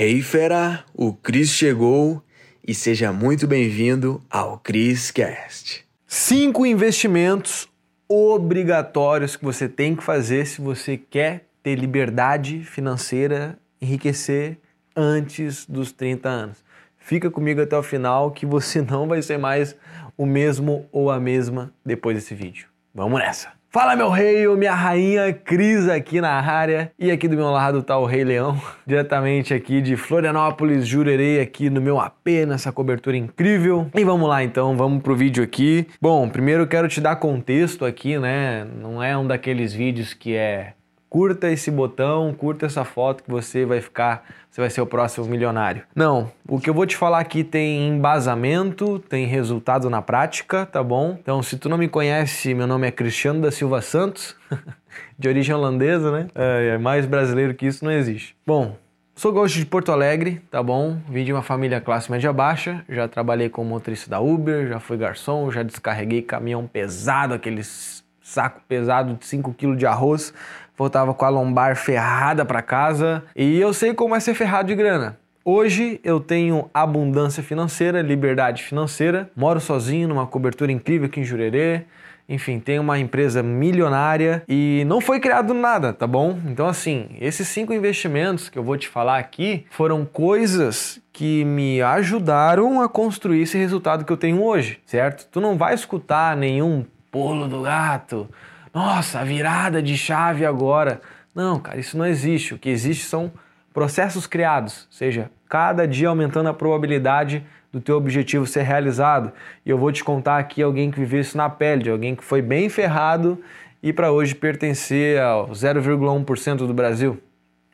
Hey fera, o Cris chegou e seja muito bem-vindo ao Cris Cast. Cinco investimentos obrigatórios que você tem que fazer se você quer ter liberdade financeira, enriquecer antes dos 30 anos. Fica comigo até o final que você não vai ser mais o mesmo ou a mesma depois desse vídeo. Vamos nessa! Fala meu rei ou minha rainha, Cris aqui na área e aqui do meu lado tá o Rei Leão, diretamente aqui de Florianópolis, Jurerê, aqui no meu AP, nessa cobertura incrível. E vamos lá então, vamos pro vídeo aqui. Bom, primeiro eu quero te dar contexto aqui, né? Não é um daqueles vídeos que é curta esse botão, curta essa foto que você vai ficar, você vai ser o próximo milionário. Não, o que eu vou te falar aqui tem embasamento, tem resultado na prática, tá bom? Então, se tu não me conhece, meu nome é Cristiano da Silva Santos, de origem holandesa, né? É, é mais brasileiro que isso não existe. Bom, Sou gaúcho de Porto Alegre, tá bom? Vim de uma família classe média baixa, já trabalhei como motorista da Uber, já fui garçom, já descarreguei caminhão pesado, aqueles saco pesado de 5 kg de arroz voltava com a lombar ferrada para casa e eu sei como é ser ferrado de grana. Hoje eu tenho abundância financeira, liberdade financeira, moro sozinho numa cobertura incrível aqui em Jurerê. Enfim, tenho uma empresa milionária e não foi criado nada, tá bom? Então, assim, esses cinco investimentos que eu vou te falar aqui foram coisas que me ajudaram a construir esse resultado que eu tenho hoje, certo? Tu não vai escutar nenhum pulo do gato, nossa, virada de chave agora. Não, cara, isso não existe. O que existe são processos criados, ou seja, cada dia aumentando a probabilidade do teu objetivo ser realizado. E eu vou te contar aqui alguém que viveu isso na pele, de alguém que foi bem ferrado e para hoje pertencer ao 0,1% do Brasil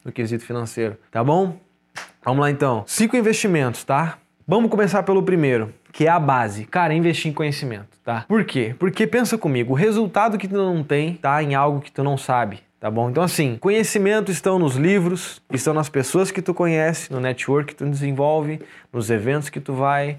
no quesito financeiro, tá bom? Vamos lá então. Cinco investimentos, tá? Vamos começar pelo primeiro que é a base. Cara, investir em conhecimento, tá? Por quê? Porque pensa comigo, o resultado que tu não tem tá em algo que tu não sabe. Tá bom? Então, assim, conhecimento estão nos livros, estão nas pessoas que tu conhece, no network que tu desenvolve, nos eventos que tu vai,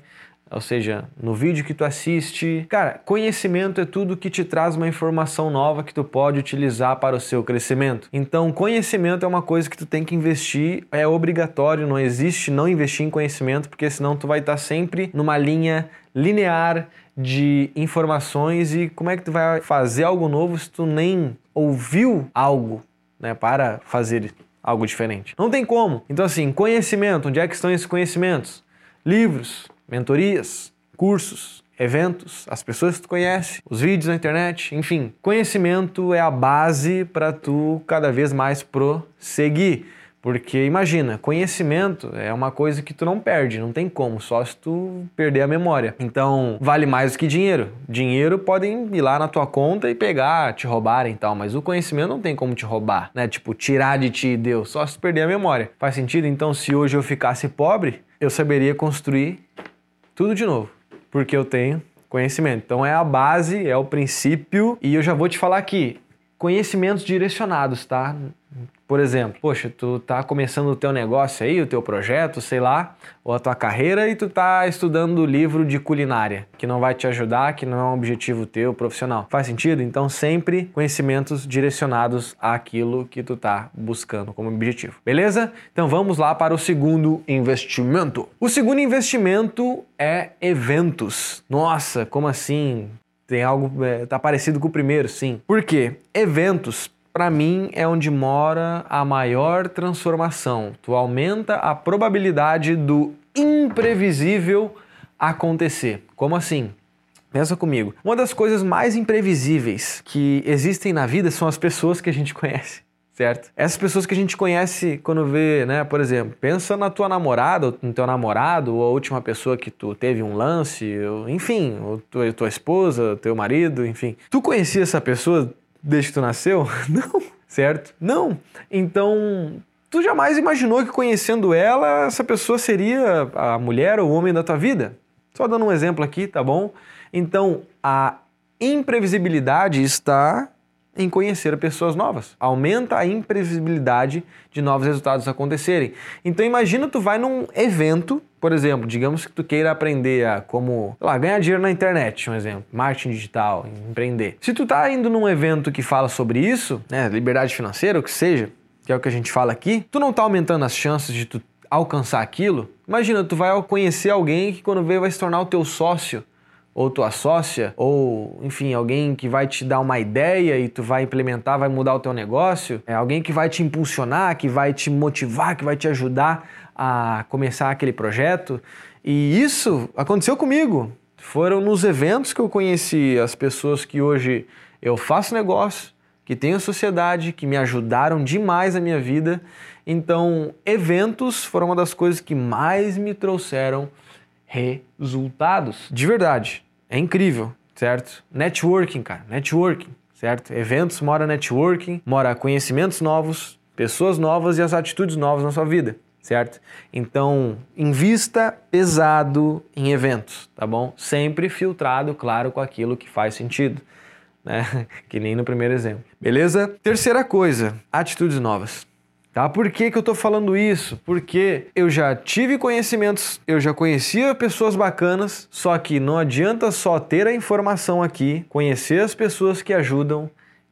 ou seja, no vídeo que tu assiste. Cara, conhecimento é tudo que te traz uma informação nova que tu pode utilizar para o seu crescimento. Então, conhecimento é uma coisa que tu tem que investir, é obrigatório, não existe não investir em conhecimento, porque senão tu vai estar sempre numa linha linear de informações e como é que tu vai fazer algo novo se tu nem ouviu algo, né, para fazer algo diferente. Não tem como. Então assim, conhecimento, onde é que estão esses conhecimentos? Livros, mentorias, cursos, eventos, as pessoas que tu conhece, os vídeos na internet, enfim, conhecimento é a base para tu cada vez mais prosseguir. Porque imagina, conhecimento é uma coisa que tu não perde, não tem como, só se tu perder a memória. Então, vale mais do que dinheiro. Dinheiro podem ir lá na tua conta e pegar, te roubarem e tal, mas o conhecimento não tem como te roubar, né? Tipo, tirar de ti Deus, só se tu perder a memória. Faz sentido? Então, se hoje eu ficasse pobre, eu saberia construir tudo de novo, porque eu tenho conhecimento. Então é a base, é o princípio, e eu já vou te falar aqui, conhecimentos direcionados, tá? Por exemplo, poxa, tu tá começando o teu negócio aí, o teu projeto, sei lá, ou a tua carreira e tu tá estudando livro de culinária, que não vai te ajudar, que não é um objetivo teu profissional. Faz sentido? Então sempre conhecimentos direcionados àquilo que tu tá buscando como objetivo. Beleza? Então vamos lá para o segundo investimento. O segundo investimento é eventos. Nossa, como assim? Tem algo é, tá parecido com o primeiro, sim. Por quê? Eventos para mim, é onde mora a maior transformação. Tu aumenta a probabilidade do imprevisível acontecer. Como assim? Pensa comigo. Uma das coisas mais imprevisíveis que existem na vida são as pessoas que a gente conhece. Certo? Essas pessoas que a gente conhece quando vê, né? Por exemplo, pensa na tua namorada, no teu namorado, ou a última pessoa que tu teve um lance, ou, enfim, ou tua, tua esposa, teu marido, enfim. Tu conhecia essa pessoa desde que tu nasceu? Não, certo? Não. Então, tu jamais imaginou que conhecendo ela, essa pessoa seria a mulher ou o homem da tua vida? Só dando um exemplo aqui, tá bom? Então, a imprevisibilidade está em conhecer pessoas novas. Aumenta a imprevisibilidade de novos resultados acontecerem. Então imagina tu vai num evento, por exemplo, digamos que tu queira aprender a como, lá, ganhar dinheiro na internet, um exemplo, marketing digital, empreender. Se tu tá indo num evento que fala sobre isso, né, liberdade financeira, o que seja, que é o que a gente fala aqui, tu não tá aumentando as chances de tu alcançar aquilo, imagina, tu vai conhecer alguém que quando vê vai se tornar o teu sócio ou tua sócia, ou enfim, alguém que vai te dar uma ideia e tu vai implementar, vai mudar o teu negócio, é alguém que vai te impulsionar, que vai te motivar, que vai te ajudar a começar aquele projeto. E isso aconteceu comigo. Foram nos eventos que eu conheci as pessoas que hoje eu faço negócio, que tenho sociedade, que me ajudaram demais na minha vida. Então, eventos foram uma das coisas que mais me trouxeram resultados. De verdade. É incrível, certo? Networking, cara, networking, certo? Eventos mora networking, mora conhecimentos novos, pessoas novas e as atitudes novas na sua vida, certo? Então, invista pesado em eventos, tá bom? Sempre filtrado, claro, com aquilo que faz sentido. Né? Que nem no primeiro exemplo. Beleza? Terceira coisa, atitudes novas. Tá? Por que, que eu estou falando isso? Porque eu já tive conhecimentos, eu já conhecia pessoas bacanas, só que não adianta só ter a informação aqui, conhecer as pessoas que ajudam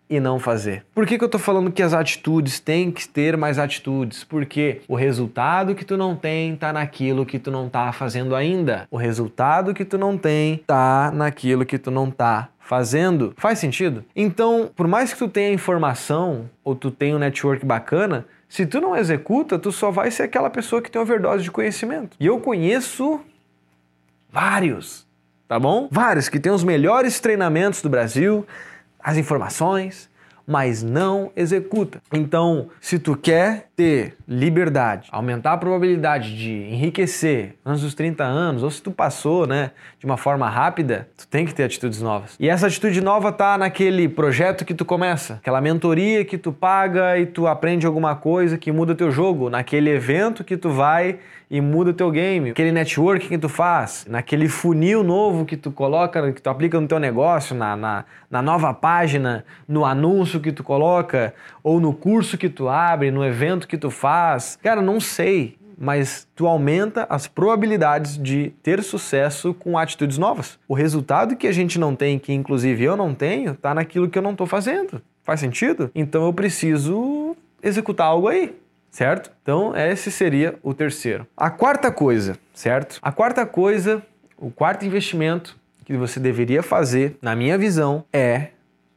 e não fazer. Por que, que eu estou falando que as atitudes têm que ter mais atitudes? Porque o resultado que tu não tem está naquilo que tu não está fazendo ainda. O resultado que tu não tem está naquilo que tu não está fazendo. Faz sentido? Então, por mais que tu tenha informação ou tu tenha um network bacana, se tu não executa, tu só vai ser aquela pessoa que tem overdose de conhecimento. E eu conheço vários, tá bom? Vários que têm os melhores treinamentos do Brasil, as informações, mas não executa. Então, se tu quer ter liberdade, aumentar a probabilidade de enriquecer antes dos 30 anos, ou se tu passou, né, de uma forma rápida, tu tem que ter atitudes novas. E essa atitude nova tá naquele projeto que tu começa, aquela mentoria que tu paga e tu aprende alguma coisa que muda teu jogo, naquele evento que tu vai e muda teu game, aquele network que tu faz, naquele funil novo que tu coloca, que tu aplica no teu negócio, na, na, na nova página, no anúncio que tu coloca, ou no curso que tu abre, no evento que tu faz. Cara, não sei, mas tu aumenta as probabilidades de ter sucesso com atitudes novas. O resultado que a gente não tem, que inclusive eu não tenho, tá naquilo que eu não estou fazendo. Faz sentido? Então eu preciso executar algo aí certo? Então, esse seria o terceiro. A quarta coisa, certo? A quarta coisa, o quarto investimento que você deveria fazer, na minha visão, é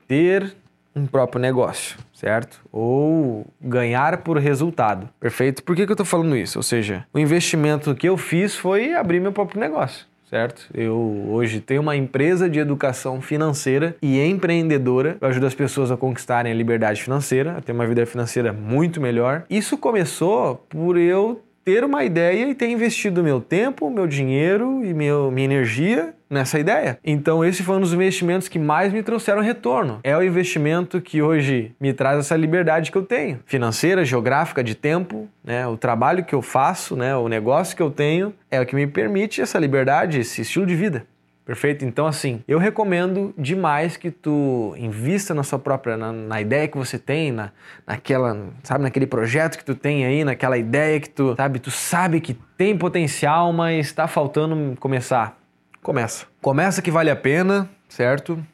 ter um próprio negócio, certo? Ou ganhar por resultado. Perfeito? Por que, que eu estou falando isso? Ou seja, o investimento que eu fiz foi abrir meu próprio negócio certo? Eu hoje tenho uma empresa de educação financeira e empreendedora. Eu ajudo as pessoas a conquistarem a liberdade financeira, a ter uma vida financeira muito melhor. Isso começou por eu ter uma ideia e ter investido meu tempo, meu dinheiro e meu, minha energia nessa ideia. Então, esse foi um dos investimentos que mais me trouxeram retorno. É o investimento que hoje me traz essa liberdade que eu tenho, financeira, geográfica, de tempo, né? O trabalho que eu faço, né? O negócio que eu tenho é o que me permite essa liberdade, esse estilo de vida. Perfeito? Então, assim, eu recomendo demais que tu invista na sua própria, na, na, ideia que você tem, na, naquela, sabe, naquele projeto que tu tem aí, naquela ideia que tu, sabe, tu sabe que tem potencial, mas está faltando começar. Começa. Começa que vale a pena, certo?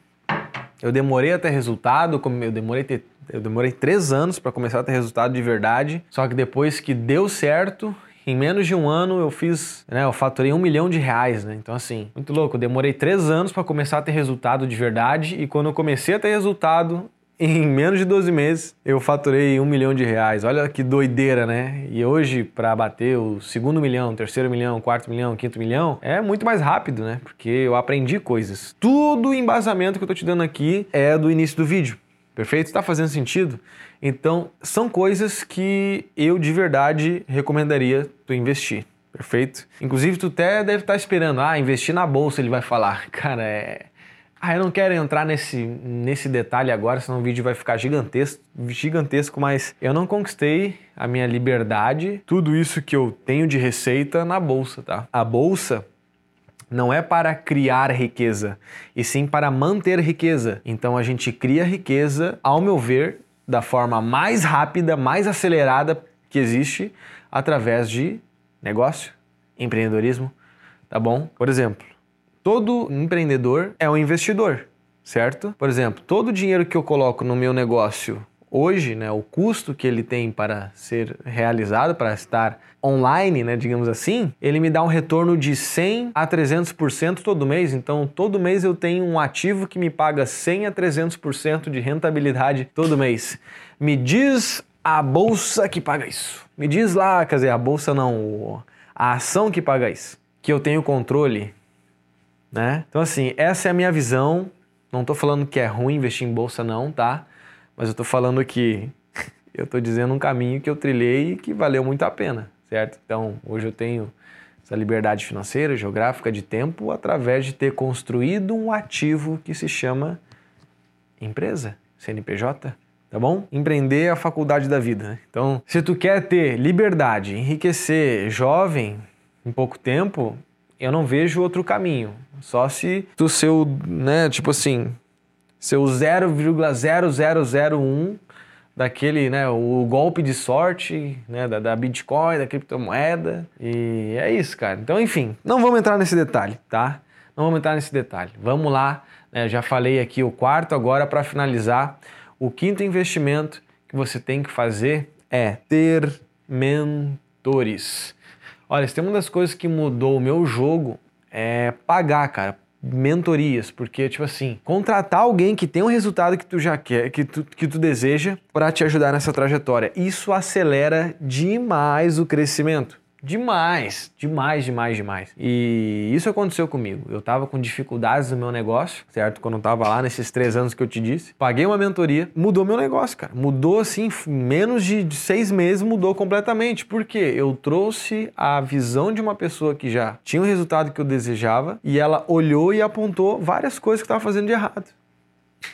Eu demorei a ter resultado, eu demorei ter eu demorei três anos para começar a ter resultado de verdade. Só que depois que deu certo, em menos de um ano eu fiz, né, eu faturei um milhão de reais, né? Então, assim, muito louco. Eu demorei três anos para começar a ter resultado de verdade e quando eu comecei a ter resultado, em menos de 12 meses eu faturei um milhão de reais. Olha que doideira, né? E hoje, para bater o segundo milhão, terceiro milhão, quarto milhão, quinto milhão, é muito mais rápido, né? Porque eu aprendi coisas. Tudo o embasamento que eu tô te dando aqui é do início do vídeo. Perfeito? Está fazendo sentido? Então, são coisas que eu de verdade recomendaria tu investir. Perfeito? Inclusive, tu até deve estar esperando, ah, investir na bolsa, ele vai falar. Cara, é. Ah, eu não quero entrar nesse, nesse detalhe agora, senão o vídeo vai ficar gigantesco, gigantesco, mas eu não conquistei a minha liberdade, tudo isso que eu tenho de receita na bolsa, tá? A bolsa não é para criar riqueza, e sim para manter riqueza. Então a gente cria riqueza, ao meu ver, da forma mais rápida, mais acelerada que existe, através de negócio, empreendedorismo, tá bom? Por exemplo, todo empreendedor é um investidor, certo? Por exemplo, todo o dinheiro que eu coloco no meu negócio hoje, né, o custo que ele tem para ser realizado, para estar online, né, digamos assim, ele me dá um retorno de 100 a 300% todo mês. Então, todo mês eu tenho um ativo que me paga 100 a 300% de rentabilidade todo mês. Me diz a bolsa que paga isso. Me diz lá, quer dizer, a bolsa não, a ação que paga isso, que eu tenho controle, né? Então assim, essa é a minha visão. Não estou falando que é ruim investir em bolsa não, tá? Mas eu estou falando que eu estou dizendo um caminho que eu trilhei e que valeu muito a pena, certo? Então, hoje eu tenho essa liberdade financeira, geográfica de tempo através de ter construído um ativo que se chama empresa, CNPJ, tá bom? Empreender é a faculdade da vida. Né? Então, se tu quer ter liberdade, enriquecer jovem em pouco tempo, eu não vejo outro caminho. Só se tu seu, né, tipo assim, seu 0,0001 daquele, né, o golpe de sorte, né, da, da, Bitcoin, da criptomoeda. E é isso, cara. Então, enfim, não vamos entrar nesse detalhe, tá? Não vamos entrar nesse detalhe. Vamos lá, né, já falei aqui o quarto, agora para finalizar, o quinto investimento que você tem que fazer é ter mentores. Olha, se tem uma das coisas que mudou o meu jogo é pagar, cara, mentorias, porque tipo assim, contratar alguém que tem um resultado que tu já quer, que tu, que tu deseja para te ajudar nessa trajetória. Isso acelera demais o crescimento. Demais, demais, demais, demais. E isso aconteceu comigo. Eu tava com dificuldades no meu negócio, certo? Quando eu tava lá nesses três anos que eu te disse. Paguei uma mentoria, mudou meu negócio, cara. Mudou assim, menos de seis meses mudou completamente. Por quê? Eu trouxe a visão de uma pessoa que já tinha o resultado que eu desejava e ela olhou e apontou várias coisas que tava fazendo de errado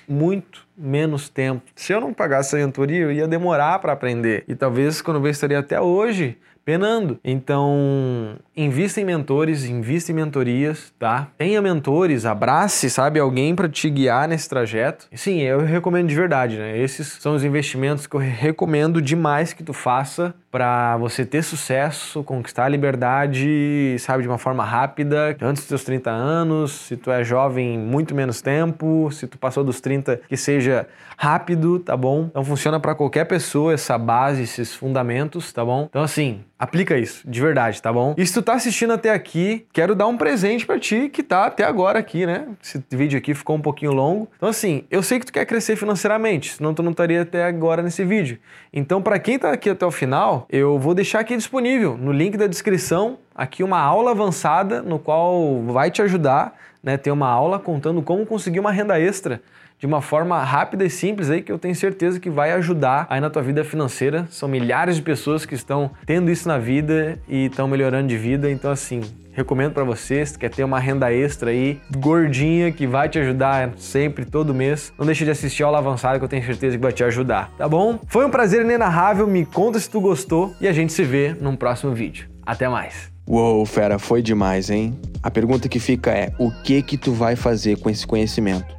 muito menos tempo. Se eu não pagasse a mentoria, eu ia demorar para aprender. E talvez quando eu estaria até hoje penando. Então, invista em mentores, invista em mentorias, tá? Tenha mentores, abrace, sabe, alguém para te guiar nesse trajeto. Sim, eu recomendo de verdade, né? Esses são os investimentos que eu recomendo demais que tu faça para você ter sucesso, conquistar a liberdade, sabe, de uma forma rápida, antes dos seus 30 anos, se tu é jovem, muito menos tempo, se tu passou dos 30, que seja rápido, tá bom? Então funciona para qualquer pessoa essa base, esses fundamentos, tá bom? Então assim, aplica isso, de verdade, tá bom? E se tu tá assistindo até aqui, quero dar um presente para ti que tá até agora aqui, né? Esse vídeo aqui ficou um pouquinho longo. Então assim, eu sei que tu quer crescer financeiramente, senão tu não estaria até agora nesse vídeo. Então para quem tá aqui até o final, eu vou deixar aqui disponível no link da descrição aqui uma aula avançada no qual vai te ajudar, né, ter uma aula contando como conseguir uma renda extra de uma forma rápida e simples aí que eu tenho certeza que vai ajudar aí na tua vida financeira. São milhares de pessoas que estão tendo isso na vida e estão melhorando de vida, então assim, recomendo para vocês, quer ter uma renda extra aí, gordinha, que vai te ajudar sempre, todo mês. Não deixe de assistir aula avançada que eu tenho certeza que vai te ajudar, tá bom? Foi um prazer inenarrável, me conta se tu gostou e a gente se vê num próximo vídeo. Até mais! Uou, fera, foi demais, hein? A pergunta que fica é: o que que tu vai fazer com esse conhecimento?